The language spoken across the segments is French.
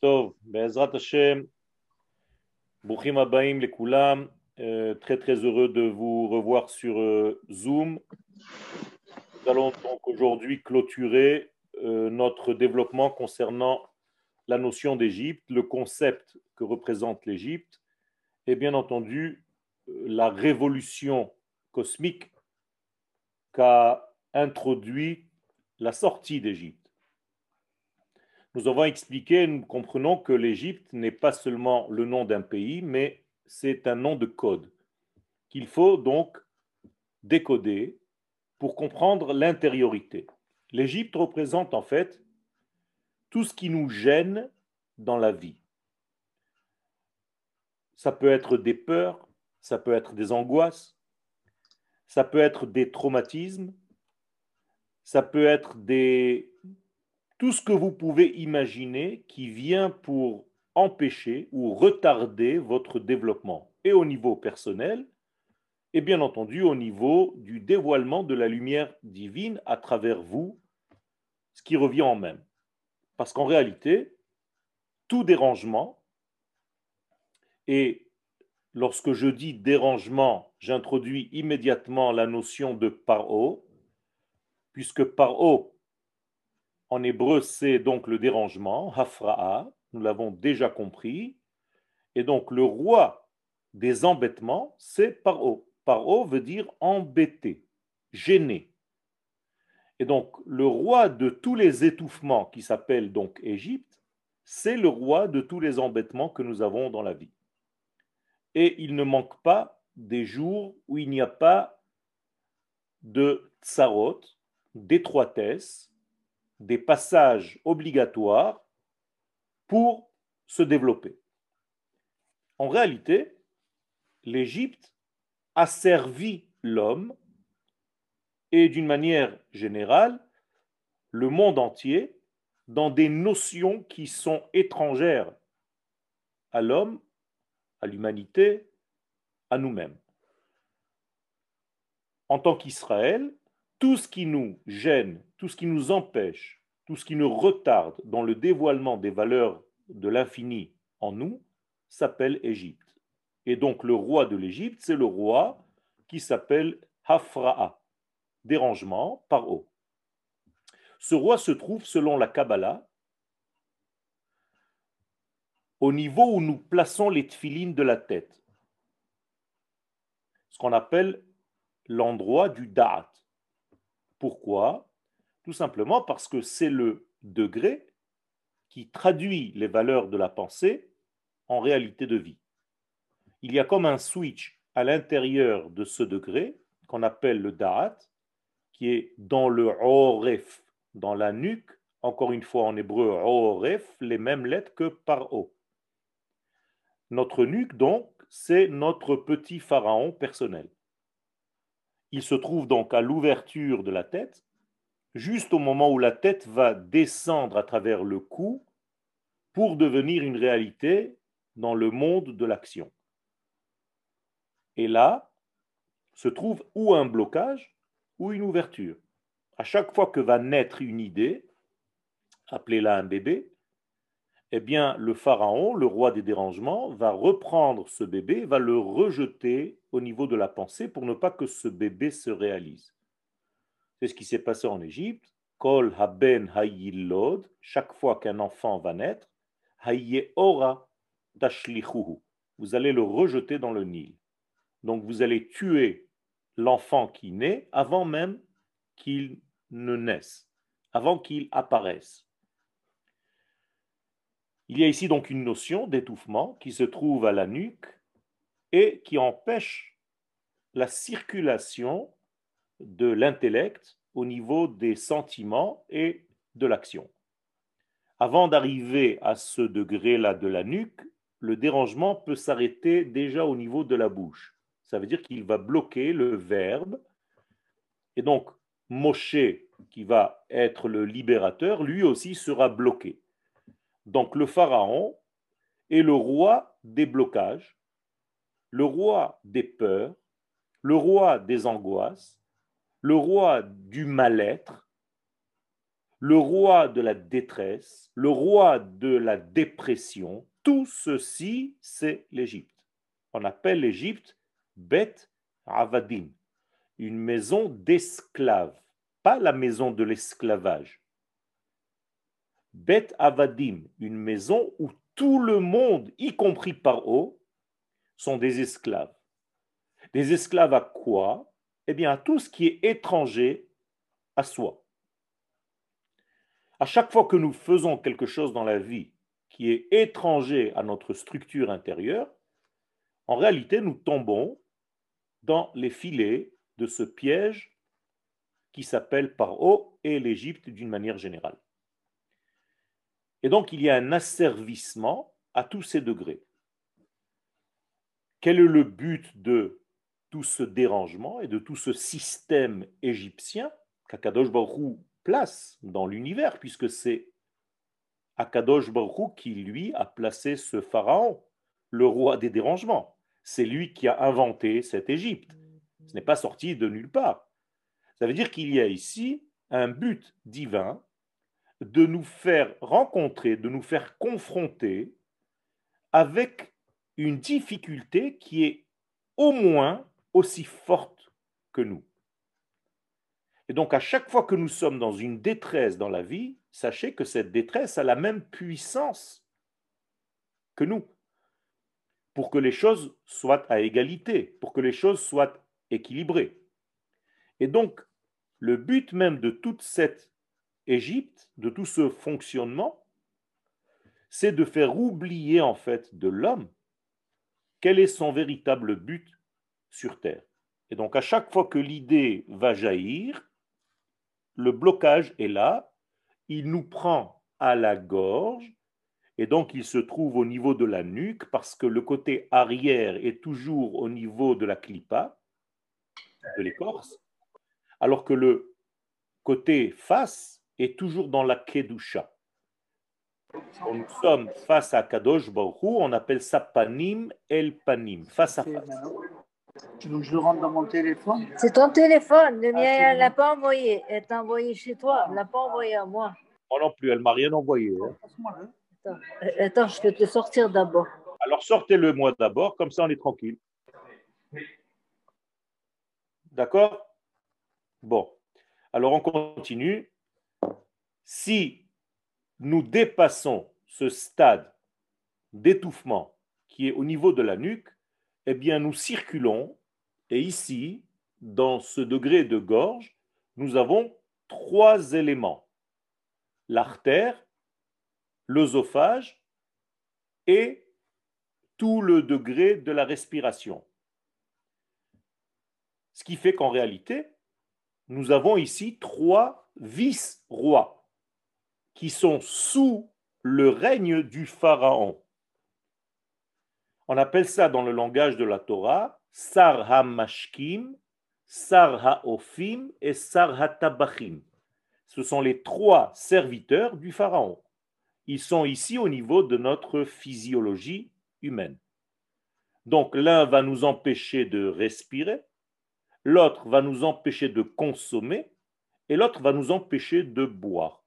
Tov, Bezrat Hashem, Bouchim Abaim, les Koulam, très très heureux de vous revoir sur euh, Zoom. Nous allons donc aujourd'hui clôturer euh, notre développement concernant la notion d'Égypte, le concept que représente l'Égypte et bien entendu la révolution cosmique qu'a introduit la sortie d'Égypte. Nous avons expliqué, nous comprenons que l'Égypte n'est pas seulement le nom d'un pays, mais c'est un nom de code qu'il faut donc décoder pour comprendre l'intériorité. L'Égypte représente en fait tout ce qui nous gêne dans la vie. Ça peut être des peurs, ça peut être des angoisses, ça peut être des traumatismes, ça peut être des tout ce que vous pouvez imaginer qui vient pour empêcher ou retarder votre développement, et au niveau personnel, et bien entendu au niveau du dévoilement de la lumière divine à travers vous, ce qui revient en même. Parce qu'en réalité, tout dérangement, et lorsque je dis dérangement, j'introduis immédiatement la notion de paro, puisque paro en hébreu, c'est donc le dérangement, hafra'a, nous l'avons déjà compris. Et donc le roi des embêtements, c'est paro. Paro veut dire embêter, gêner. Et donc le roi de tous les étouffements, qui s'appelle donc Égypte, c'est le roi de tous les embêtements que nous avons dans la vie. Et il ne manque pas des jours où il n'y a pas de tsarot, d'étroitesse, des passages obligatoires pour se développer. En réalité, l'Égypte a servi l'homme et d'une manière générale le monde entier dans des notions qui sont étrangères à l'homme, à l'humanité, à nous-mêmes. En tant qu'Israël, tout ce qui nous gêne, tout ce qui nous empêche, tout ce qui nous retarde dans le dévoilement des valeurs de l'infini en nous, s'appelle Égypte. Et donc le roi de l'Égypte, c'est le roi qui s'appelle Hafra'a, dérangement par eau. Ce roi se trouve, selon la Kabbalah, au niveau où nous plaçons les tfilines de la tête, ce qu'on appelle l'endroit du Da'at. Pourquoi? Tout simplement parce que c'est le degré qui traduit les valeurs de la pensée en réalité de vie. Il y a comme un switch à l'intérieur de ce degré qu'on appelle le da'at, qui est dans le oref, dans la nuque, encore une fois en hébreu oref, les mêmes lettres que par o. Notre nuque, donc, c'est notre petit pharaon personnel. Il se trouve donc à l'ouverture de la tête, juste au moment où la tête va descendre à travers le cou pour devenir une réalité dans le monde de l'action. Et là se trouve ou un blocage ou une ouverture. À chaque fois que va naître une idée, appelez-la un bébé, eh bien, le pharaon, le roi des dérangements, va reprendre ce bébé, va le rejeter au niveau de la pensée pour ne pas que ce bébé se réalise. C'est ce qui s'est passé en Égypte. Kol haben hayilod, chaque fois qu'un enfant va naître, ora tashlichuhu. Vous allez le rejeter dans le Nil. Donc vous allez tuer l'enfant qui naît avant même qu'il ne naisse, avant qu'il apparaisse. Il y a ici donc une notion d'étouffement qui se trouve à la nuque et qui empêche la circulation de l'intellect au niveau des sentiments et de l'action. Avant d'arriver à ce degré-là de la nuque, le dérangement peut s'arrêter déjà au niveau de la bouche. Ça veut dire qu'il va bloquer le verbe. Et donc, Moshe, qui va être le libérateur, lui aussi sera bloqué. Donc le pharaon est le roi des blocages, le roi des peurs, le roi des angoisses, le roi du mal-être, le roi de la détresse, le roi de la dépression, tout ceci, c'est l'Égypte. On appelle l'Égypte Bet Avadim, une maison d'esclaves, pas la maison de l'esclavage. Bet Avadim, une maison où tout le monde, y compris Paro, sont des esclaves. Des esclaves à quoi? Eh bien, à tout ce qui est étranger à soi. À chaque fois que nous faisons quelque chose dans la vie qui est étranger à notre structure intérieure, en réalité, nous tombons dans les filets de ce piège qui s'appelle Paro et l'Égypte d'une manière générale. Et donc, il y a un asservissement à tous ces degrés. Quel est le but de tout ce dérangement et de tout ce système égyptien qu'Akadosh Baruch place dans l'univers, puisque c'est Akadosh Baruch qui, lui, a placé ce pharaon, le roi des dérangements. C'est lui qui a inventé cette Égypte. Ce n'est pas sorti de nulle part. Ça veut dire qu'il y a ici un but divin de nous faire rencontrer, de nous faire confronter avec une difficulté qui est au moins aussi forte que nous. Et donc à chaque fois que nous sommes dans une détresse dans la vie, sachez que cette détresse a la même puissance que nous, pour que les choses soient à égalité, pour que les choses soient équilibrées. Et donc, le but même de toute cette Égypte, de tout ce fonctionnement, c'est de faire oublier en fait de l'homme quel est son véritable but sur Terre. Et donc à chaque fois que l'idée va jaillir, le blocage est là, il nous prend à la gorge, et donc il se trouve au niveau de la nuque, parce que le côté arrière est toujours au niveau de la clipa, de l'écorce, alors que le côté face est toujours dans la kedusha. nous sommes face à Kadosh Baruch on appelle ça panim el panim, face à face. Tu veux que je le rentre dans mon téléphone? C'est ton téléphone. Le mien, elle ne l'a pas envoyé. Elle t'a envoyé chez toi. Elle ne l'a pas envoyé à moi. Moi non plus, elle ne m'a rien envoyé. Hein. Attends. Euh, attends, je vais te sortir d'abord. Alors sortez-le moi d'abord, comme ça on est tranquille. D'accord? Bon. Alors on continue. Si nous dépassons ce stade d'étouffement qui est au niveau de la nuque, eh bien, nous circulons, et ici, dans ce degré de gorge, nous avons trois éléments. L'artère, l'œsophage et tout le degré de la respiration. Ce qui fait qu'en réalité, nous avons ici trois vice-rois qui sont sous le règne du Pharaon. On appelle ça dans le langage de la Torah Sar ha-mashkim, Sar ha-ofim et Sar ha-tabachim. Ce sont les trois serviteurs du Pharaon. Ils sont ici au niveau de notre physiologie humaine. Donc l'un va nous empêcher de respirer, l'autre va nous empêcher de consommer et l'autre va nous empêcher de boire.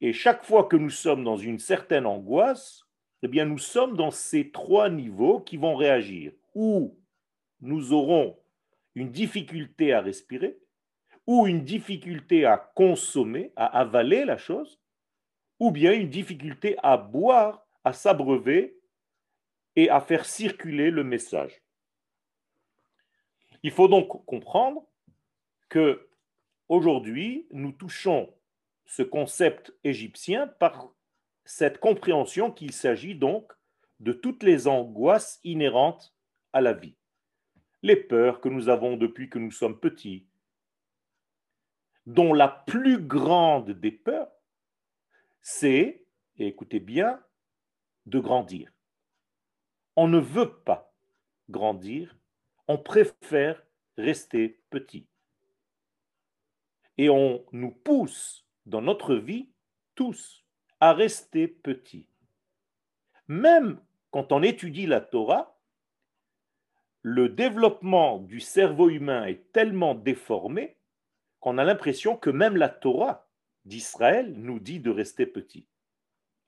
Et chaque fois que nous sommes dans une certaine angoisse, eh bien, nous sommes dans ces trois niveaux qui vont réagir. Ou nous aurons une difficulté à respirer, ou une difficulté à consommer, à avaler la chose, ou bien une difficulté à boire, à s'abreuver et à faire circuler le message. Il faut donc comprendre que aujourd'hui, nous touchons ce concept égyptien par cette compréhension qu'il s'agit donc de toutes les angoisses inhérentes à la vie. Les peurs que nous avons depuis que nous sommes petits, dont la plus grande des peurs, c'est, écoutez bien, de grandir. On ne veut pas grandir, on préfère rester petit. Et on nous pousse dans notre vie, tous, à rester petit. Même quand on étudie la Torah, le développement du cerveau humain est tellement déformé qu'on a l'impression que même la Torah d'Israël nous dit de rester petit,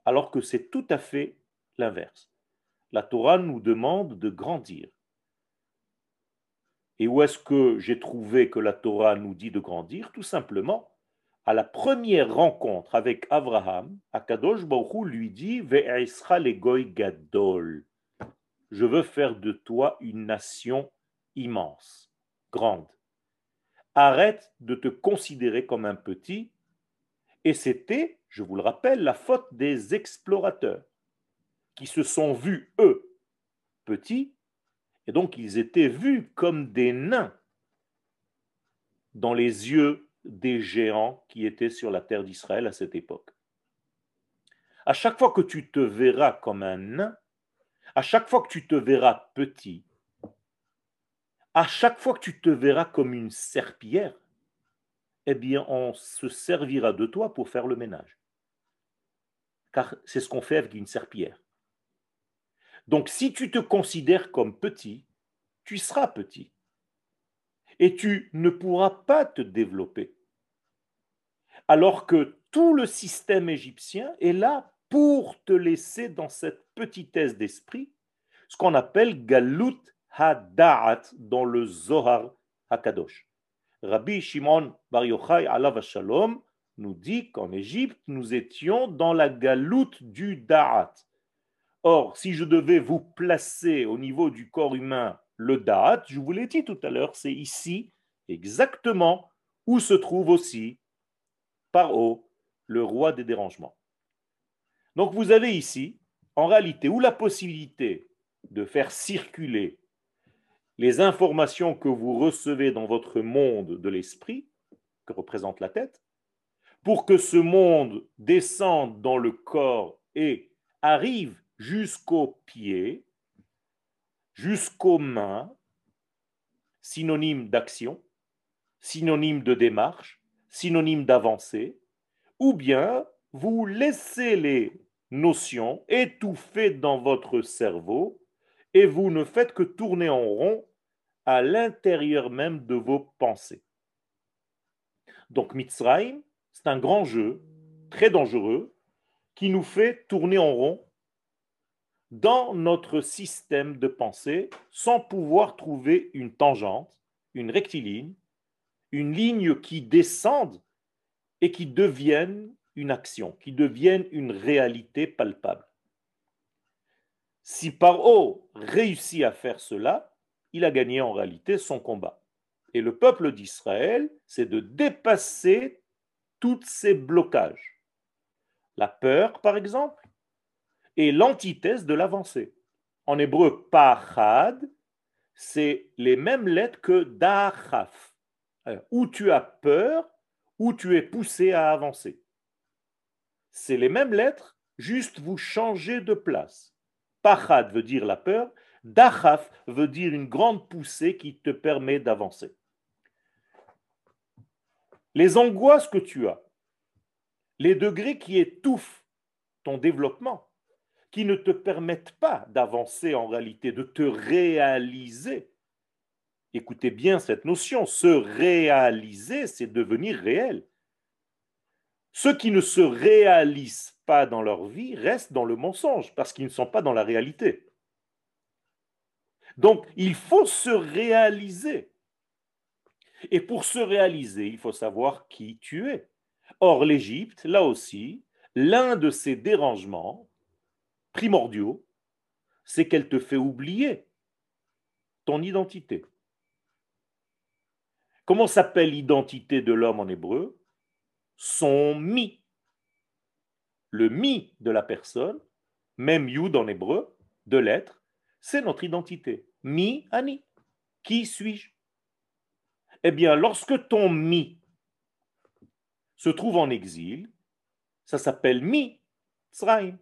alors que c'est tout à fait l'inverse. La Torah nous demande de grandir. Et où est-ce que j'ai trouvé que la Torah nous dit de grandir? Tout simplement, à la première rencontre avec Abraham, Akadosh Baruch lui dit Ve'esra legoy gadol. Je veux faire de toi une nation immense, grande. Arrête de te considérer comme un petit. Et c'était, je vous le rappelle, la faute des explorateurs qui se sont vus, eux, petits, et donc ils étaient vus comme des nains dans les yeux des géants qui étaient sur la terre d'Israël à cette époque. À chaque fois que tu te verras comme un nain, à chaque fois que tu te verras petit, à chaque fois que tu te verras comme une serpillière, eh bien, on se servira de toi pour faire le ménage. Car c'est ce qu'on fait avec une serpillière. Donc, si tu te considères comme petit, tu seras petit. Et tu ne pourras pas te développer. Alors que tout le système égyptien est là pour te laisser dans cette petitesse d'esprit, ce qu'on appelle galut hada'at dans le Zohar Hakadosh. Rabbi Shimon Bar Yochai alav shalom nous dit qu'en Égypte, nous étions dans la galoute du da'at. Or, si je devais vous placer au niveau du corps humain le da'at, je vous l'ai dit tout à l'heure, c'est ici exactement où se trouve aussi Le roi des dérangements. Donc vous avez ici, en réalité, ou la possibilité de faire circuler les informations que vous recevez dans votre monde de l'esprit, que représente la tête, pour que ce monde descende dans le corps et arrive jusqu'aux pieds, jusqu'aux mains, synonyme d'action, synonyme de démarche, synonyme d'avancée, ou bien vous laissez les notions étouffées dans votre cerveau et vous ne faites que tourner en rond à l'intérieur même de vos pensées. Donc Mitzrayim, c'est un grand jeu, très dangereux, qui nous fait tourner en rond dans notre système de pensée sans pouvoir trouver une tangente, une rectiligne, une ligne qui descende et qui devienne une action, qui devienne une réalité palpable. Si Paro réussit à faire cela, il a gagné en réalité son combat. Et le peuple d'Israël, c'est de dépasser tous ces blocages. La peur, par exemple, est l'antithèse de l'avancée. En hébreu, pachad, c'est les mêmes lettres que Où tu as peur, où tu es poussé à avancer. C'est les mêmes lettres, juste vous changez de place. Pachad veut dire la peur, dachaf veut dire une grande poussée qui te permet d'avancer. Les angoisses que tu as, les degrés qui étouffent ton développement, qui ne te permettent pas d'avancer en réalité, de te réaliser. Écoutez bien cette notion, se réaliser, c'est devenir réel. Ceux qui ne se réalisent pas dans leur vie restent dans le mensonge parce qu'ils ne sont pas dans la réalité. Donc, il faut se réaliser. Et pour se réaliser, il faut savoir qui tu es. Or, l'Égypte, là aussi, l'un de ses dérangements, primordiaux, c'est qu'elle te fait oublier ton identité. Comment s'appelle l'identité de l'homme en hébreu? Son mi. Le mi de la personne, même yud en hébreu, de l'être, c'est notre identité. Mi, ani. Qui suis-je? Eh bien, lorsque ton mi se trouve en exil, ça s'appelle mi, tsraim.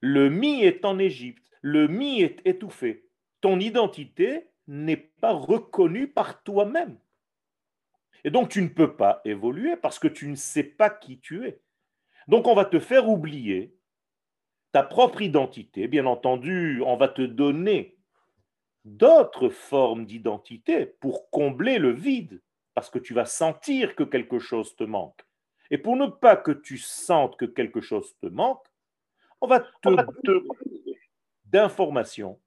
Le mi est en Égypte, le mi est étouffé. Ton identité n'est pas reconnue par toi-même. Et donc tu ne peux pas évoluer parce que tu ne sais pas qui tu es. Donc on va te faire oublier ta propre identité. Bien entendu, on va te donner d'autres formes d'identité pour combler le vide parce que tu vas sentir que quelque chose te manque. Et pour ne pas que tu sentes que quelque chose te manque, on va te d'informations,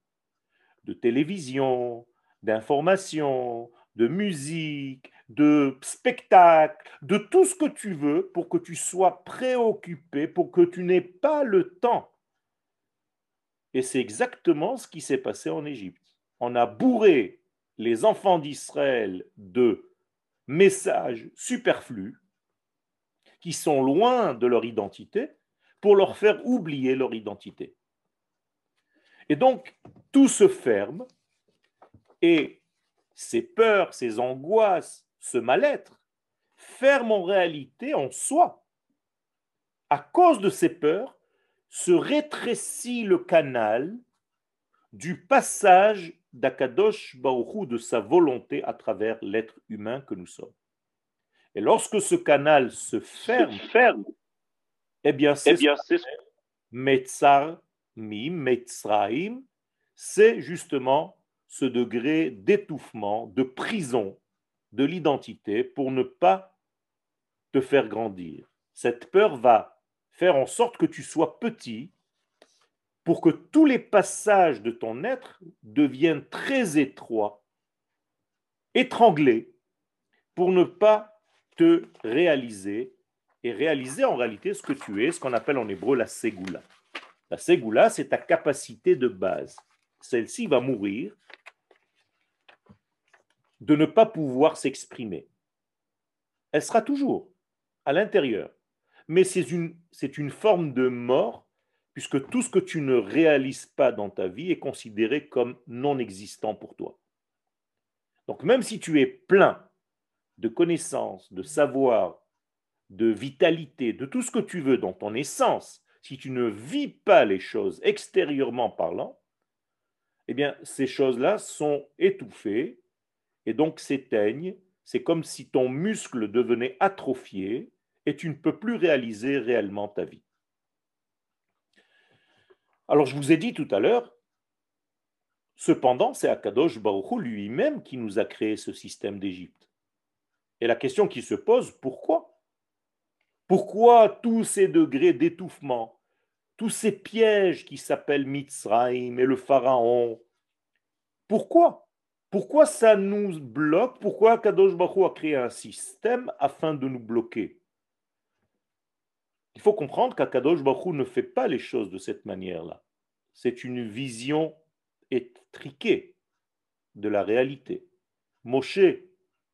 de télévision, d'informations, de musique, de spectacle, de tout ce que tu veux pour que tu sois préoccupé, pour que tu n'aies pas le temps. Et c'est exactement ce qui s'est passé en Égypte. On a bourré les enfants d'Israël de messages superflus qui sont loin de leur identité pour leur faire oublier leur identité. Et donc, tout se ferme et ces peurs, ces angoisses, ce mal-être ferment en réalité en soi. À cause de ces peurs, se rétrécit le canal du passage d'Akadosh Baruchou, de sa volonté à travers l'être humain que nous sommes. Et lorsque ce canal se ferme, ferme eh bien, c'est eh Metzar mi, Metzraim, c'est justement ce degré d'étouffement, de prison de l'identité pour ne pas te faire grandir. Cette peur va faire en sorte que tu sois petit pour que tous les passages de ton être deviennent très étroits, étranglés, pour ne pas te réaliser et réaliser en réalité ce que tu es, ce qu'on appelle en hébreu la ségoula. La ségoula, c'est ta capacité de base. Celle-ci va mourir de ne pas pouvoir s'exprimer. Elle sera toujours à l'intérieur. Mais c'est une, c'est une forme de mort, puisque tout ce que tu ne réalises pas dans ta vie est considéré comme non existant pour toi. Donc même si tu es plein de connaissances, de savoir, de vitalité, de tout ce que tu veux dans ton essence, si tu ne vis pas les choses extérieurement parlant, eh bien, ces choses-là sont étouffées et donc s'éteignent. C'est comme si ton muscle devenait atrophié et tu ne peux plus réaliser réellement ta vie. Alors, je vous ai dit tout à l'heure, cependant, c'est Akadosh Baruch lui-même qui nous a créé ce système d'Égypte. Et la question qui se pose, pourquoi? Pourquoi tous ces degrés d'étouffement, tous ces pièges qui s'appellent Mitzrayim et le Pharaon Pourquoi? Pourquoi ça nous bloque? Pourquoi Kadosh Baruch a créé un système afin de nous bloquer? Il faut comprendre qu'Akadosh Baruch ne fait pas les choses de cette manière-là. C'est une vision étriquée de la réalité. Moshe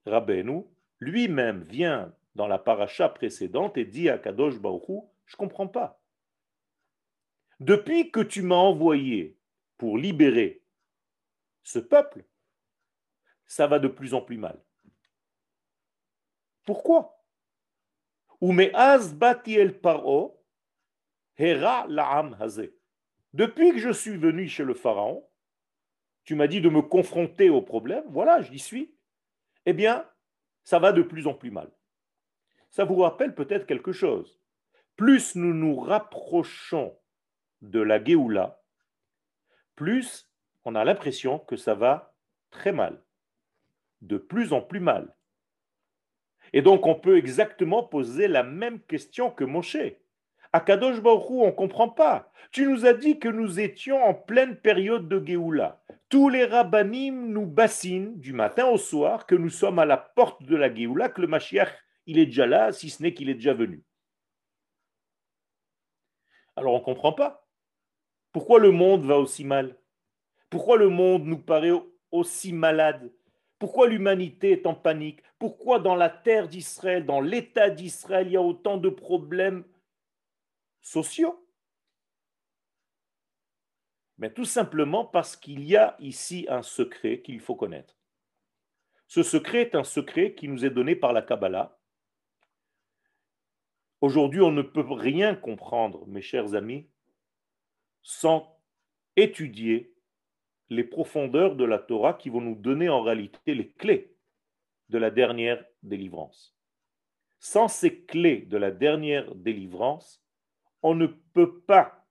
Rabbeinu lui-même vient dans la paracha précédente et dit à Kadosh Baruch je comprends pas. Depuis que tu m'as envoyé pour libérer ce peuple, ça va de plus en plus mal. Pourquoi? Depuis que je suis venu chez le Pharaon, tu m'as dit de me confronter au problème, voilà, j'y suis. Eh bien, ça va de plus en plus mal. Ça vous rappelle peut-être quelque chose. Plus nous nous rapprochons de la Géoula, plus on a l'impression que ça va très mal de plus en plus mal. Et donc on peut exactement poser la même question que Moshe. À Kadosh on ne comprend pas. Tu nous as dit que nous étions en pleine période de Géoula. Tous les rabbinim nous bassinent du matin au soir que nous sommes à la porte de la Géoula, que le Mashiach, il est déjà là, si ce n'est qu'il est déjà venu. Alors on ne comprend pas. Pourquoi le monde va aussi mal? Pourquoi le monde nous paraît aussi malade? Pourquoi l'humanité est en panique? Pourquoi dans la terre d'Israël, dans l'État d'Israël, il y a autant de problèmes sociaux? Mais tout simplement parce qu'il y a ici un secret qu'il faut connaître. Ce secret est un secret qui nous est donné par la Kabbalah. Aujourd'hui, on ne peut rien comprendre, mes chers amis, sans étudier les profondeurs de la Torah qui vont nous donner en réalité les clés de la dernière délivrance. Sans ces clés de la dernière délivrance, on ne peut pas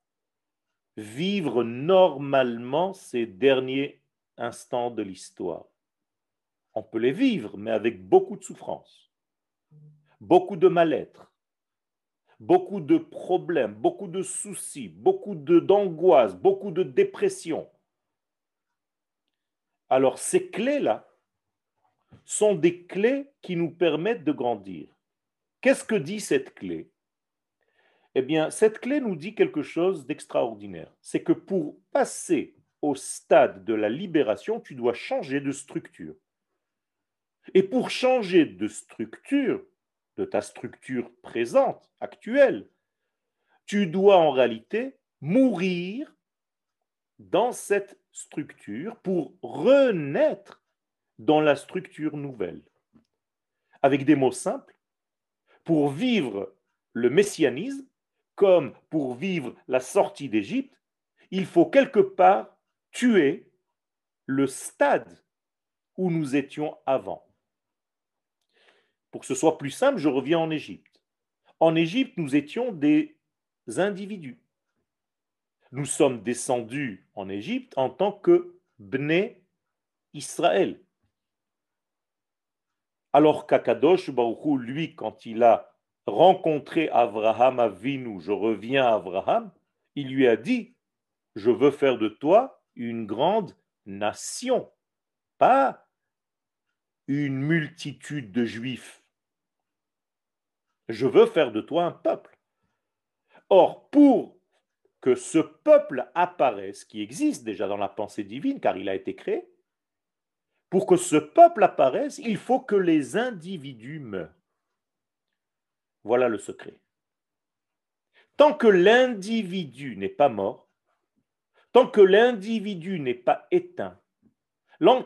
vivre normalement ces derniers instants de l'histoire. On peut les vivre, mais avec beaucoup de souffrance, beaucoup de mal-être, beaucoup de problèmes, beaucoup de soucis, beaucoup d'angoisse, beaucoup de dépression. Alors ces clés-là sont des clés qui nous permettent de grandir. Qu'est-ce que dit cette clé? Eh bien, cette clé nous dit quelque chose d'extraordinaire. C'est que pour passer au stade de la libération, tu dois changer de structure. Et pour changer de structure, de ta structure présente, actuelle, tu dois en réalité mourir dans cette structure pour renaître dans la structure nouvelle. Avec des mots simples, pour vivre le messianisme, comme pour vivre la sortie d'Égypte, il faut quelque part tuer le stade où nous étions avant. Pour que ce soit plus simple, je reviens en Égypte. En Égypte, nous étions des individus. Nous sommes descendus en Égypte en tant que Bné Israël. Alors qu'Akadosh lui, quand il a rencontré Abraham Avinu, je reviens à Abraham, il lui a dit, je veux faire de toi une grande nation, pas une multitude de juifs. Je veux faire de toi un peuple. Or, pour que ce peuple apparaisse, qui existe déjà dans la pensée divine, car il a été créé, pour que ce peuple apparaisse, il faut que les individus meurent. Voilà le secret. Tant que l'individu n'est pas mort, tant que l'individu n'est pas éteint,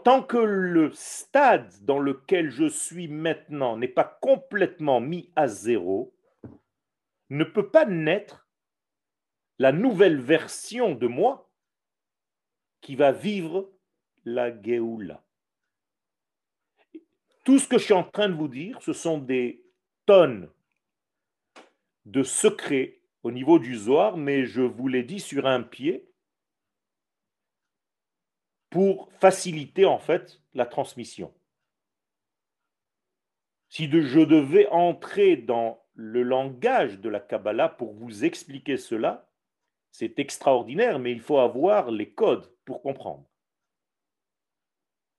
tant que le stade dans lequel je suis maintenant n'est pas complètement mis à zéro, ne peut pas naître la nouvelle version de moi qui va vivre la Géoula. Tout ce que je suis en train de vous dire, ce sont des tonnes de secrets au niveau du Zohar, mais je vous l'ai dit sur un pied pour faciliter en fait la transmission. Si je devais entrer dans le langage de la Kabbalah pour vous expliquer cela, c'est extraordinaire, mais il faut avoir les codes pour comprendre.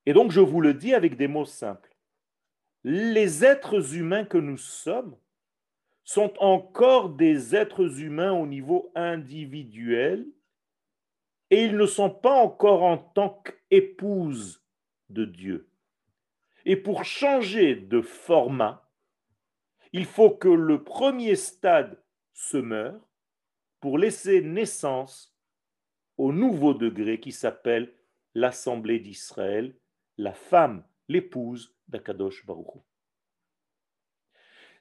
Et donc je vous le dis avec des mots simples les êtres humains que nous sommes sont encore des êtres humains au niveau individuel et ils ne sont pas encore en tant qu'épouses de Dieu. Et pour changer de format, il faut que le premier stade se meure pour laisser naissance au nouveau degré qui s'appelle l'Assemblée d'Israël, la femme, l'épouse d'Akadosh Baruch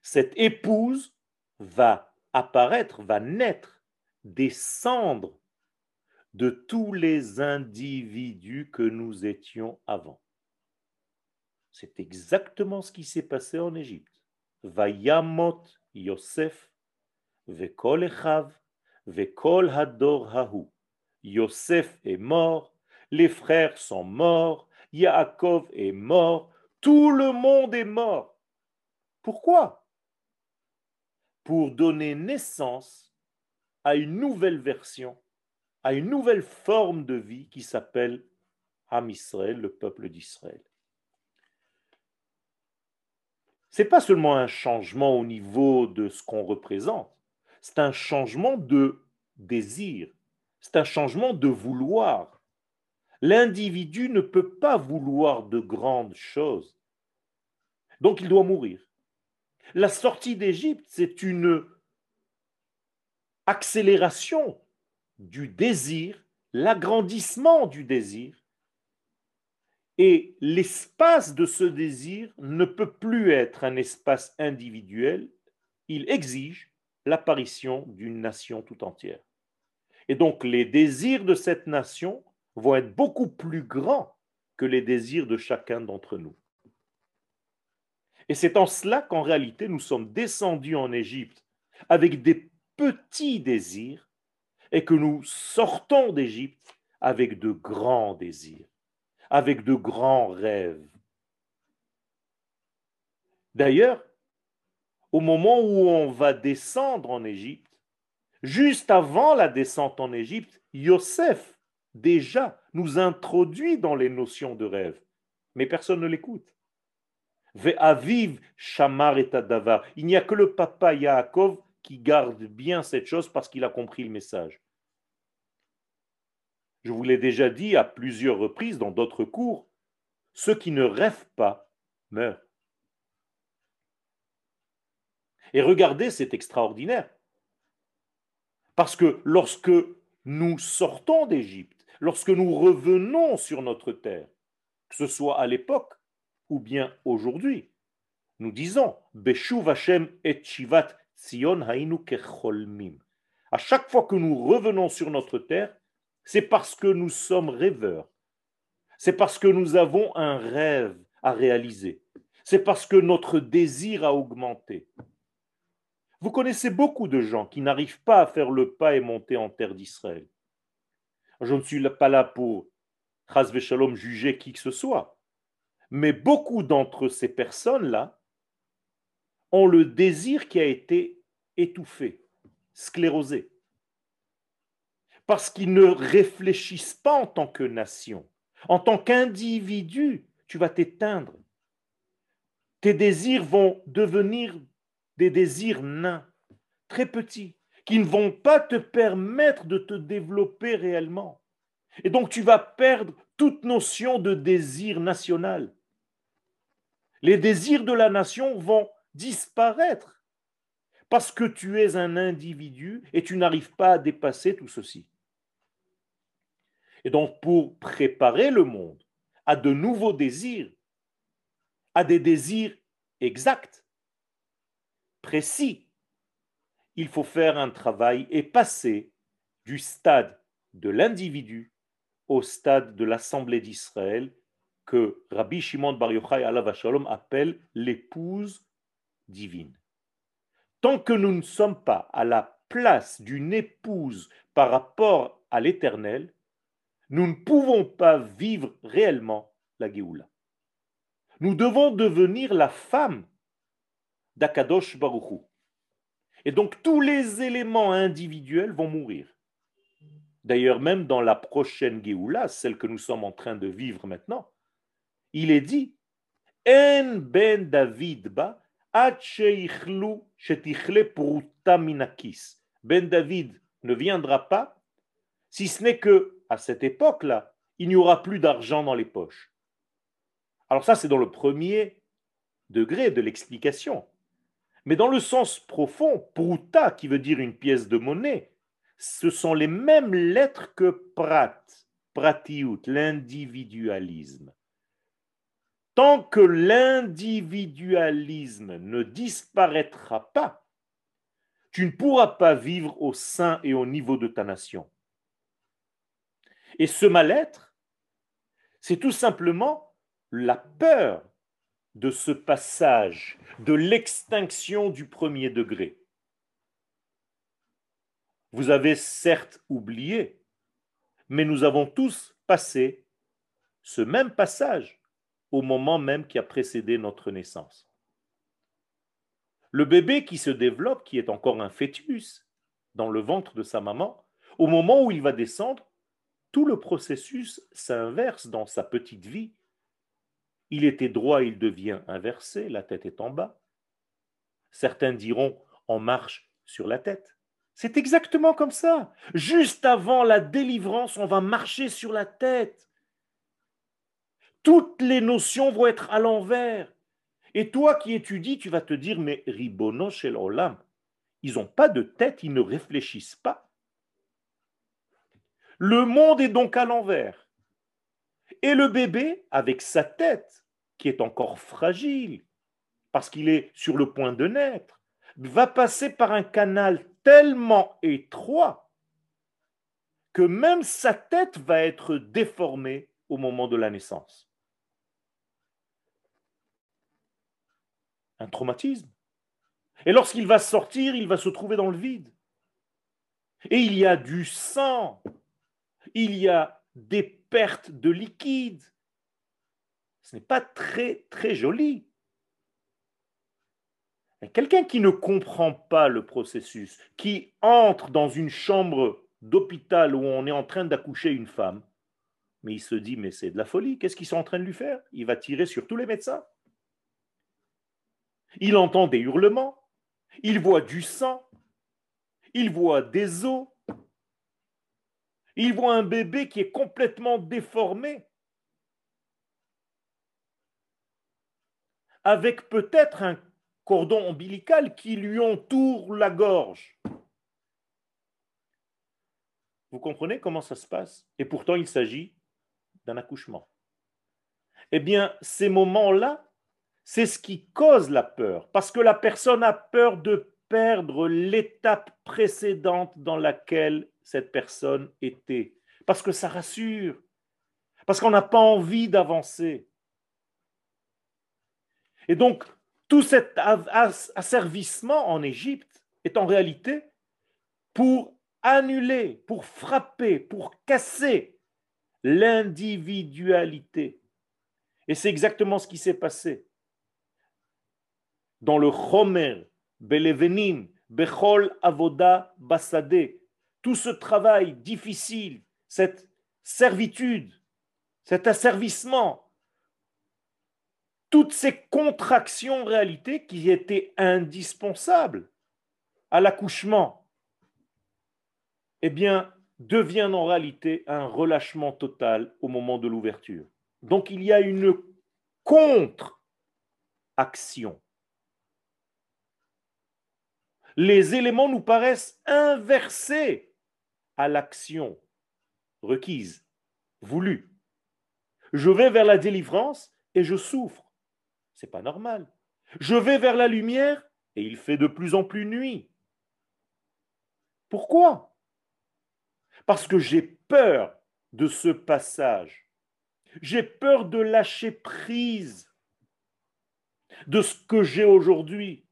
Cette épouse va apparaître, va naître des cendres de tous les individus que nous étions avant. C'est exactement ce qui s'est passé en Égypte. Vayamot Yosef, Vekol Echav, Vekol Hador Hahu. Yosef est mort, les frères sont morts, Yaakov est mort, tout le monde est mort. Pourquoi? Pour donner naissance à une nouvelle version, à une nouvelle forme de vie qui s'appelle Am Israël, le peuple d'Israël. Ce n'est pas seulement un changement au niveau de ce qu'on représente, c'est un changement de désir, c'est un changement de vouloir. L'individu ne peut pas vouloir de grandes choses. Donc il doit mourir. La sortie d'Égypte, c'est une accélération du désir, l'agrandissement du désir. Et l'espace de ce désir ne peut plus être un espace individuel, il exige l'apparition d'une nation tout entière. Et donc les désirs de cette nation vont être beaucoup plus grands que les désirs de chacun d'entre nous. Et c'est en cela qu'en réalité nous sommes descendus en Égypte avec des petits désirs et que nous sortons d'Égypte avec de grands désirs, avec de grands rêves. D'ailleurs, au moment où on va descendre en Égypte, juste avant la descente en Égypte, Yosef déjà nous introduit dans les notions de rêve, mais personne ne l'écoute. Ve'aviv shamar et. Il n'y a que le papa Yaakov qui garde bien cette chose parce qu'il a compris le message. Je vous l'ai déjà dit à plusieurs reprises dans d'autres cours, ceux qui ne rêvent pas meurent. Et regardez, c'est extraordinaire. Parce que lorsque nous sortons d'Égypte, lorsque nous revenons sur notre terre, que ce soit à l'époque ou bien aujourd'hui, nous disons Beshuv Hashem et Shivat Sion Hainu Kecholmim. À chaque fois que nous revenons sur notre terre, c'est parce que nous sommes rêveurs. C'est parce que nous avons un rêve à réaliser. C'est parce que notre désir a augmenté. Vous connaissez beaucoup de gens qui n'arrivent pas à faire le pas et monter en terre d'Israël. Je ne suis pas là pour Shalom juger qui que ce soit. Mais beaucoup d'entre ces personnes-là ont le désir qui a été étouffé, sclérosé. Parce qu'ils ne réfléchissent pas en tant que nation. En tant qu'individu, tu vas t'éteindre. Tes désirs vont devenir des désirs nains, très petits, qui ne vont pas te permettre de te développer réellement. Et donc tu vas perdre toute notion de désir national. Les désirs de la nation vont disparaître parce que tu es un individu et tu n'arrives pas à dépasser tout ceci. Et donc pour préparer le monde à de nouveaux désirs, à des désirs exacts, précis. Il faut faire un travail et passer du stade de l'individu au stade de l'Assemblée d'Israël que Rabbi Shimon Bar Yochai Shalom appelle l'épouse divine. Tant que nous ne sommes pas à la place d'une épouse par rapport à l'éternel, nous ne pouvons pas vivre réellement la Géoula. Nous devons devenir la femme d'Akadosh Baruchu. Et donc tous les éléments individuels vont mourir. D'ailleurs, même dans la prochaine Géoula, celle que nous sommes en train de vivre maintenant, il est dit En ben David Ben David ne viendra pas si ce n'est que à cette époque-là, il n'y aura plus d'argent dans les poches. Alors ça, c'est dans le premier degré de l'explication. Mais dans le sens profond, pruta, qui veut dire une pièce de monnaie, ce sont les mêmes lettres que prat, pratiut, l'individualisme. Tant que l'individualisme ne disparaîtra pas, tu ne pourras pas vivre au sein et au niveau de ta nation. Et ce mal-être, c'est tout simplement la peur de ce passage, de l'extinction du premier degré. Vous avez certes oublié, mais nous avons tous passé ce même passage au moment même qui a précédé notre naissance. Le bébé qui se développe, qui est encore un fœtus dans le ventre de sa maman, au moment où il va descendre, tout le processus s'inverse dans sa petite vie il était droit, il devient inversé, la tête est en bas. Certains diront en marche sur la tête. C'est exactement comme ça. Juste avant la délivrance, on va marcher sur la tête. Toutes les notions vont être à l'envers. Et toi qui étudies, tu vas te dire, mais ribono shel olam, ils n'ont pas de tête, ils ne réfléchissent pas. Le monde est donc à l'envers. Et le bébé, avec sa tête, qui est encore fragile, parce qu'il est sur le point de naître, va passer par un canal tellement étroit que même sa tête va être déformée au moment de la naissance. Un traumatisme. Et lorsqu'il va sortir, il va se trouver dans le vide. Et il y a du sang, il y a des perte de liquide. Ce n'est pas très, très joli. Quelqu'un qui ne comprend pas le processus, qui entre dans une chambre d'hôpital où on est en train d'accoucher une femme, mais il se dit, mais c'est de la folie, qu'est-ce qu'ils sont en train de lui faire? Il va tirer sur tous les médecins. Il entend des hurlements, il voit du sang, il voit des os, il voit un bébé qui est complètement déformé, avec peut-être un cordon ombilical qui lui entoure la gorge. Vous comprenez comment ça se passe? Et pourtant, il s'agit d'un accouchement. Eh bien, ces moments-là, c'est ce qui cause la peur, parce que la personne a peur de perdre l'étape précédente dans laquelle cette personne était, parce que ça rassure, parce qu'on n'a pas envie d'avancer. Et donc, tout cet asservissement en Égypte est en réalité pour annuler, pour frapper, pour casser l'individualité. Et c'est exactement ce qui s'est passé. Dans le Chomer, Belevenim, Bechol Avoda Basade, tout ce travail difficile, cette servitude, cet asservissement, toutes ces contractions en réalité qui étaient indispensables à l'accouchement, eh bien, deviennent en réalité un relâchement total au moment de l'ouverture. Donc il y a une contre-action. Les éléments nous paraissent inversés à l'action requise, voulue. Je vais vers la délivrance et je souffre. C'est pas normal. Je vais vers la lumière et il fait de plus en plus nuit. Pourquoi? Parce que j'ai peur de ce passage. J'ai peur de lâcher prise de ce que j'ai aujourd'hui.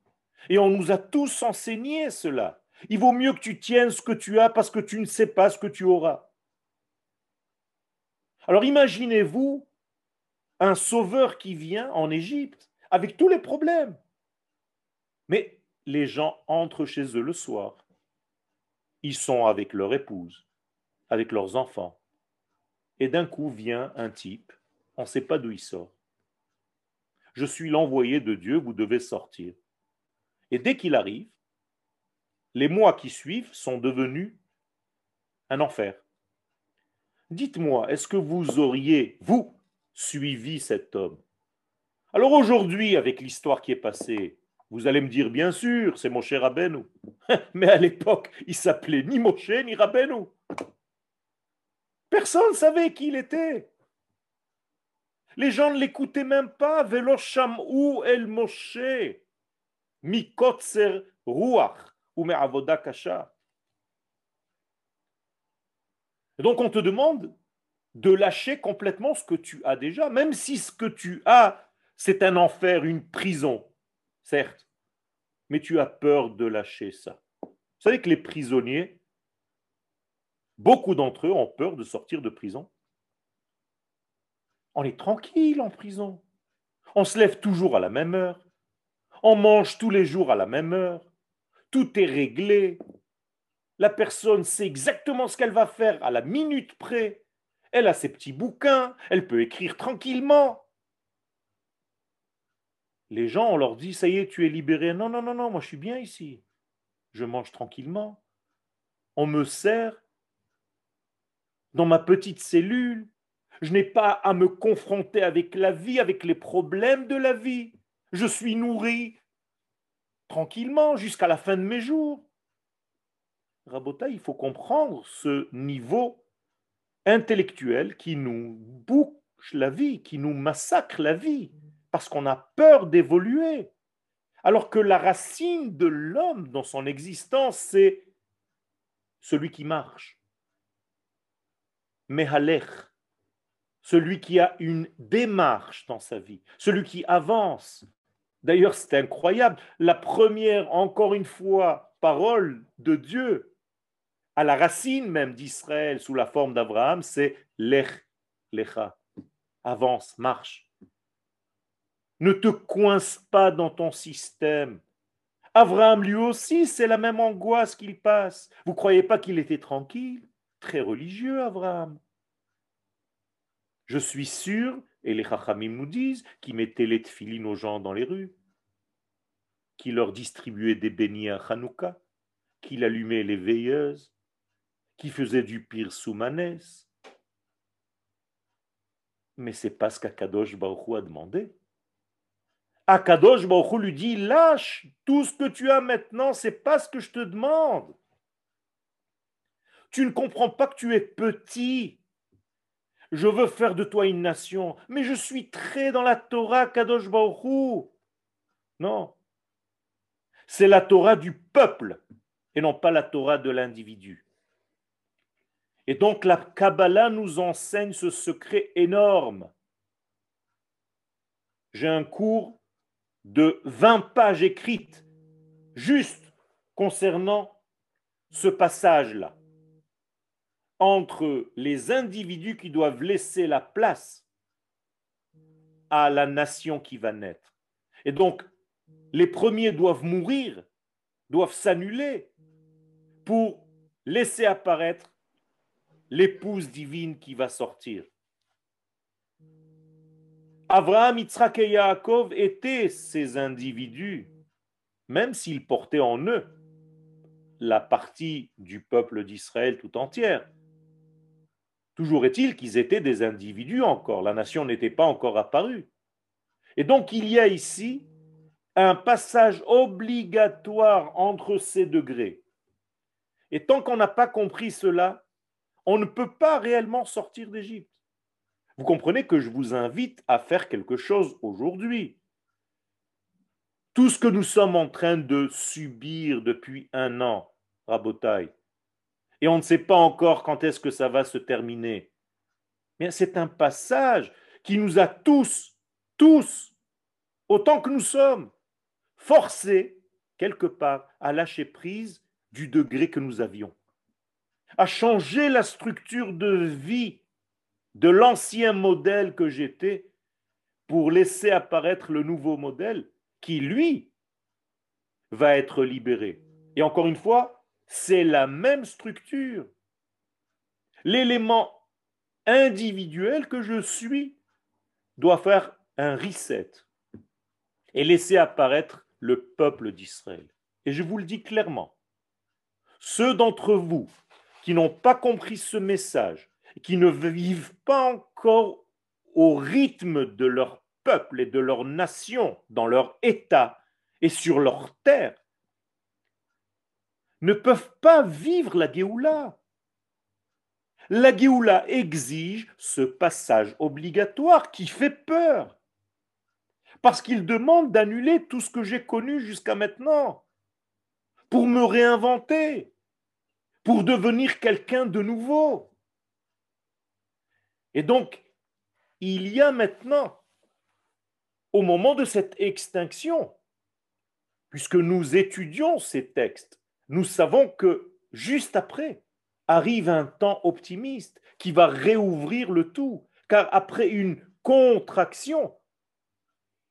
Et on nous a tous enseigné cela. Il vaut mieux que tu tiennes ce que tu as parce que tu ne sais pas ce que tu auras. Alors imaginez-vous un sauveur qui vient en Égypte avec tous les problèmes. Mais les gens entrent chez eux le soir. Ils sont avec leur épouse, avec leurs enfants. Et d'un coup vient un type, on ne sait pas d'où il sort. Je suis l'envoyé de Dieu, vous devez sortir. Et dès qu'il arrive, les mois qui suivent sont devenus un enfer. Dites-moi, est-ce que vous auriez, vous, suivi cet homme? Alors aujourd'hui, avec l'histoire qui est passée, vous allez me dire, bien sûr, c'est Moshe Rabbeinu. Mais à l'époque, il s'appelait ni Moshe ni Rabbeinu. Personne ne savait qui il était. Les gens ne l'écoutaient même pas. Velo el Moshe. Ruach ou kasha. Donc on te demande de lâcher complètement ce que tu as déjà, même si ce que tu as, c'est un enfer, une prison, certes, mais tu as peur de lâcher ça. Vous savez que les prisonniers, beaucoup d'entre eux ont peur de sortir de prison. On est tranquille en prison. On se lève toujours à la même heure. On mange tous les jours à la même heure. Tout est réglé. La personne sait exactement ce qu'elle va faire à la minute près elle a ses petits bouquins, elle peut écrire tranquillement. Les gens, on leur dit, ça y est, tu es libéré. Non, non, non, non, moi je suis bien ici. Je mange tranquillement. On me sert dans ma petite cellule. Je n'ai pas à me confronter avec la vie, avec les problèmes de la vie. Je suis nourri tranquillement jusqu'à la fin de mes jours. Rabota, il faut comprendre ce niveau intellectuel qui nous bouche la vie, qui nous massacre la vie, parce qu'on a peur d'évoluer. Alors que la racine de l'homme dans son existence, c'est celui qui marche. Mehalech, celui qui a une démarche dans sa vie, celui qui avance. D'ailleurs, c'est incroyable. La première, encore une fois, parole de Dieu à la racine même d'Israël sous la forme d'Abraham, c'est lech, lecha. Avance, marche. Ne te coince pas dans ton système. Abraham lui aussi, c'est la même angoisse qu'il passe. Vous croyez pas qu'il était tranquille? Très religieux, Abraham. Je suis sûr, et les Chachamim nous disent, qu'il mettait les tefilines aux gens dans les rues, qu'il leur distribuait des beignets à Hanouka, qu'il allumait les veilleuses, qu'il faisait du pire sous manès. Mais c'est pas ce qu'Akadosh Baruch a demandé. Akadosh Baruch lui dit Lâche tout ce que tu as maintenant, c'est pas ce que je te demande. Tu ne comprends pas que tu es petit. Je veux faire de toi une nation, mais je suis très dans la Torah Kadosh Baruch Non. C'est la Torah du peuple et non pas la Torah de l'individu. Et donc la Kabbalah nous enseigne ce secret énorme. J'ai un cours de 20 pages écrites juste concernant ce passage-là entre les individus qui doivent laisser la place à la nation qui va naître. Et donc, les premiers doivent mourir, doivent s'annuler pour laisser apparaître l'épouse divine qui va sortir. Abraham, Yitzhak et Yaakov étaient ces individus, même s'ils portaient en eux la partie du peuple d'Israël tout entière. Toujours est-il qu'ils étaient des individus encore, la nation n'était pas encore apparue. Et donc il y a ici un passage obligatoire entre ces degrés. Et tant qu'on n'a pas compris cela, on ne peut pas réellement sortir d'Égypte. Vous comprenez que je vous invite à faire quelque chose aujourd'hui. Tout ce que nous sommes en train de subir depuis un an, Rabotaille, et on ne sait pas encore quand est-ce que ça va se terminer. Mais c'est un passage qui nous a tous, tous, autant que nous sommes, forcés, quelque part, à lâcher prise du degré que nous avions, à changer la structure de vie de l'ancien modèle que j'étais pour laisser apparaître le nouveau modèle qui, lui, va être libéré. Et encore une fois, c'est la même structure. L'élément individuel que je suis doit faire un reset et laisser apparaître le peuple d'Israël. Et je vous le dis clairement, ceux d'entre vous qui n'ont pas compris ce message, qui ne vivent pas encore au rythme de leur peuple et de leur nation, dans leur état et sur leur terre, ne peuvent pas vivre la Géoula. La Géoula exige ce passage obligatoire qui fait peur. Parce qu'il demande d'annuler tout ce que j'ai connu jusqu'à maintenant pour me réinventer, pour devenir quelqu'un de nouveau. Et donc, il y a maintenant, au moment de cette extinction, puisque nous étudions ces textes, nous savons que juste après arrive un temps optimiste qui va réouvrir le tout, car après une contraction,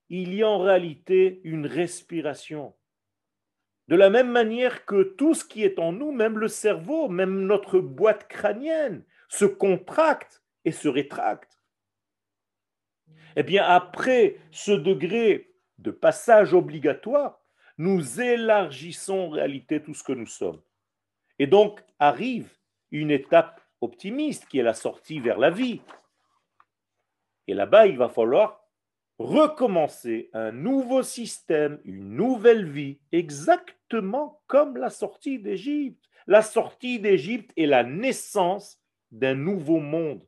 il y a en réalité une respiration. De la même manière que tout ce qui est en nous, même le cerveau, même notre boîte crânienne, se contracte et se rétracte. Eh bien, après ce degré de passage obligatoire, nous élargissons en réalité tout ce que nous sommes. Et donc arrive une étape optimiste qui est la sortie vers la vie. Et là-bas, il va falloir recommencer un nouveau système, une nouvelle vie, exactement comme la sortie d'Égypte. La sortie d'Égypte est la naissance d'un nouveau monde.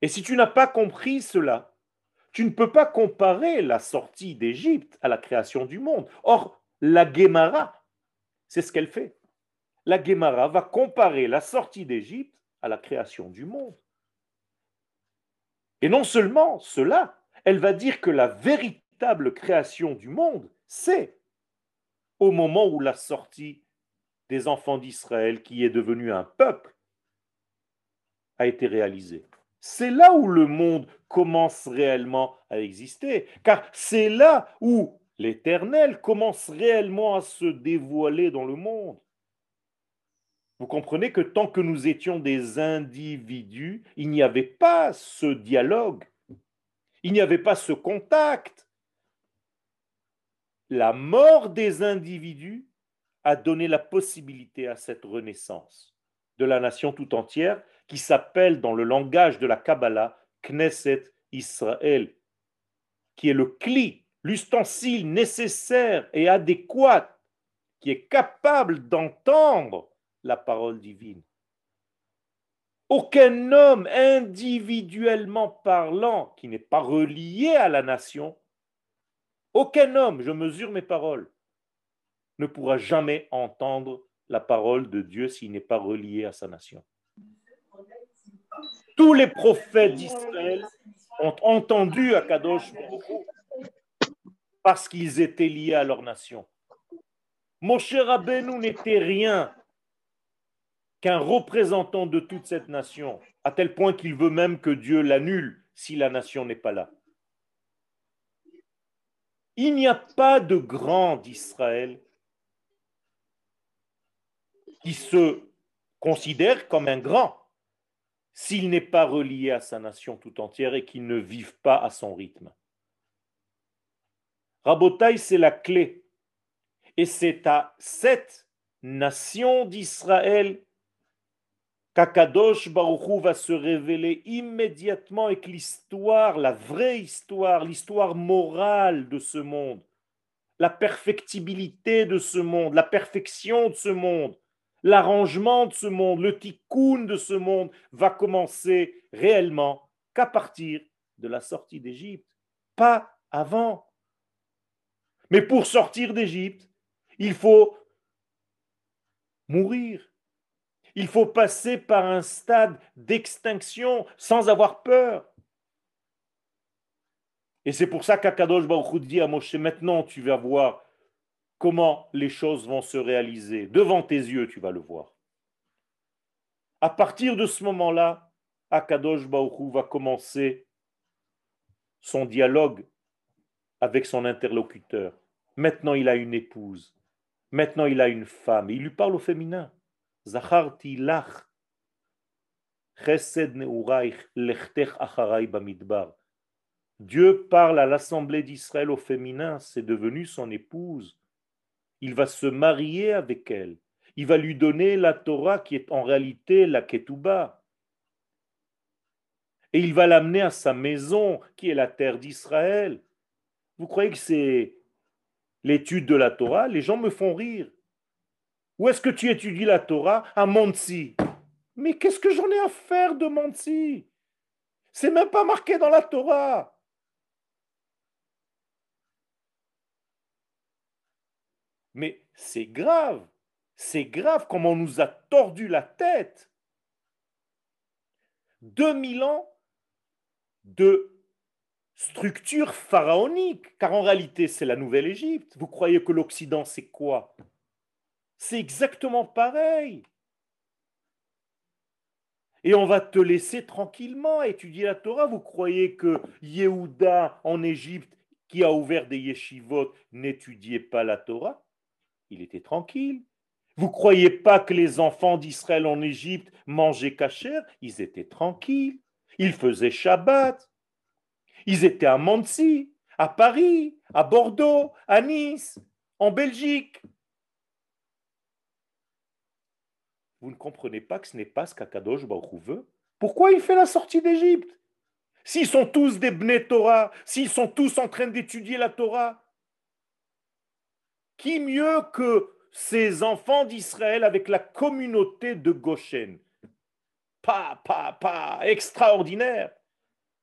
Et si tu n'as pas compris cela, tu ne peux pas comparer la sortie d'Égypte à la création du monde. Or, la Guémara, c'est ce qu'elle fait. La Guémara va comparer la sortie d'Égypte à la création du monde. Et non seulement cela, elle va dire que la véritable création du monde, c'est au moment où la sortie des enfants d'Israël, qui est devenu un peuple, a été réalisée. C'est là où le monde commence réellement à exister, car c'est là où l'Éternel commence réellement à se dévoiler dans le monde. Vous comprenez que tant que nous étions des individus, il n'y avait pas ce dialogue, il n'y avait pas ce contact. La mort des individus a donné la possibilité à cette renaissance de la nation tout entière qui s'appelle dans le langage de la Kabbalah Knesset Israël, qui est le cli, l'ustensile nécessaire et adéquat, qui est capable d'entendre la parole divine. Aucun homme individuellement parlant qui n'est pas relié à la nation, aucun homme, je mesure mes paroles, ne pourra jamais entendre la parole de Dieu s'il n'est pas relié à sa nation. Tous les prophètes d'Israël ont entendu Akadosh parce qu'ils étaient liés à leur nation. Moshe Rabbeinu n'était rien qu'un représentant de toute cette nation, à tel point qu'il veut même que Dieu l'annule si la nation n'est pas là. Il n'y a pas de grand d'Israël qui se considère comme un grand s'il n'est pas relié à sa nation tout entière et qu'il ne vive pas à son rythme. Rabotai, c'est la clé. Et c'est à cette nation d'Israël qu'Akadosh Baruchou va se révéler immédiatement avec l'histoire, la vraie histoire, l'histoire morale de ce monde, la perfectibilité de ce monde, la perfection de ce monde, l'arrangement de ce monde, le tikkun de ce monde va commencer réellement qu'à partir de la sortie d'Égypte, pas avant. Mais pour sortir d'Égypte, il faut mourir. Il faut passer par un stade d'extinction sans avoir peur. Et c'est pour ça qu'Akadosh Baruch dit à Moshe, maintenant tu vas voir comment les choses vont se réaliser. Devant tes yeux, tu vas le voir. À partir de ce moment-là, Akadosh Baruch va commencer son dialogue avec son interlocuteur. Maintenant, il a une épouse. Maintenant, il a une femme. Il lui parle au féminin. Zacharti lach. Dieu parle à l'assemblée d'Israël au féminin, c'est devenu son épouse il va se marier avec elle. Il va lui donner la Torah qui est en réalité la Ketouba. Et il va l'amener à sa maison qui est la terre d'Israël. Vous croyez que c'est l'étude de la Torah? Les gens me font rire. Où est-ce que tu étudies la Torah À Montsi. Mais qu'est-ce que j'en ai à faire de Montsi C'est même pas marqué dans la Torah. Mais c'est grave, c'est grave comme on nous a tordu la tête. 2000 ans de structure pharaonique, car en réalité c'est la Nouvelle-Égypte. Vous croyez que l'Occident c'est quoi? C'est exactement pareil. Et on va te laisser tranquillement étudier la Torah. Vous croyez que Yehuda en Égypte, qui a ouvert des yeshivot, n'étudiait pas la Torah? Il était tranquille. Vous croyez pas que les enfants d'Israël en Égypte mangeaient cachère Ils étaient tranquilles. Ils faisaient Shabbat. Ils étaient à Mansi, à Paris, à Bordeaux, à Nice, en Belgique. Vous ne comprenez pas que ce n'est pas ce qu'Akadosh Baruch veut Pourquoi il fait la sortie d'Égypte? S'ils sont tous des Bnei Torah, s'ils sont tous en train d'étudier la Torah, qui mieux que ces enfants d'Israël avec la communauté de Goshen? Pas, pas, pas, extraordinaire.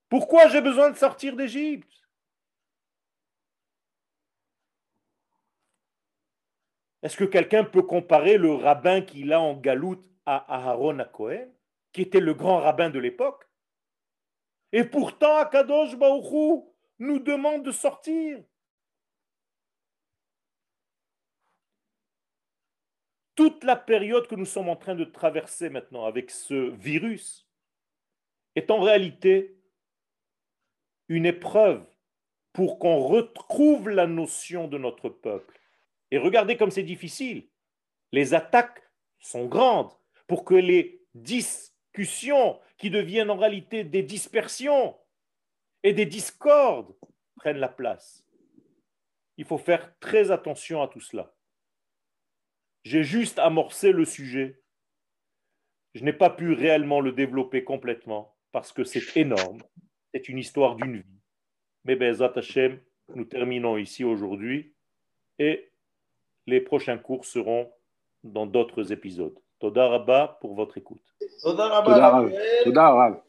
Pourquoi j'ai besoin de sortir d'Égypte? Est-ce que quelqu'un peut comparer le rabbin qu'il a en galoute à Aaron à Cohen, qui était le grand rabbin de l'époque? Et pourtant, Akadosh Baruchou nous demande de sortir. Toute la période que nous sommes en train de traverser maintenant avec ce virus est en réalité une épreuve pour qu'on retrouve la notion de notre peuple. Et regardez comme c'est difficile. Les attaques sont grandes pour que les discussions qui deviennent en réalité des dispersions et des discordes prennent la place. Il faut faire très attention à tout cela. J'ai juste amorcé le sujet. Je n'ai pas pu réellement le développer complètement parce que c'est énorme. C'est une histoire d'une vie. Mais Bezat Hashem, nous terminons ici aujourd'hui et les prochains cours seront dans d'autres épisodes. Toda Rabba pour votre écoute. Toda Rabba.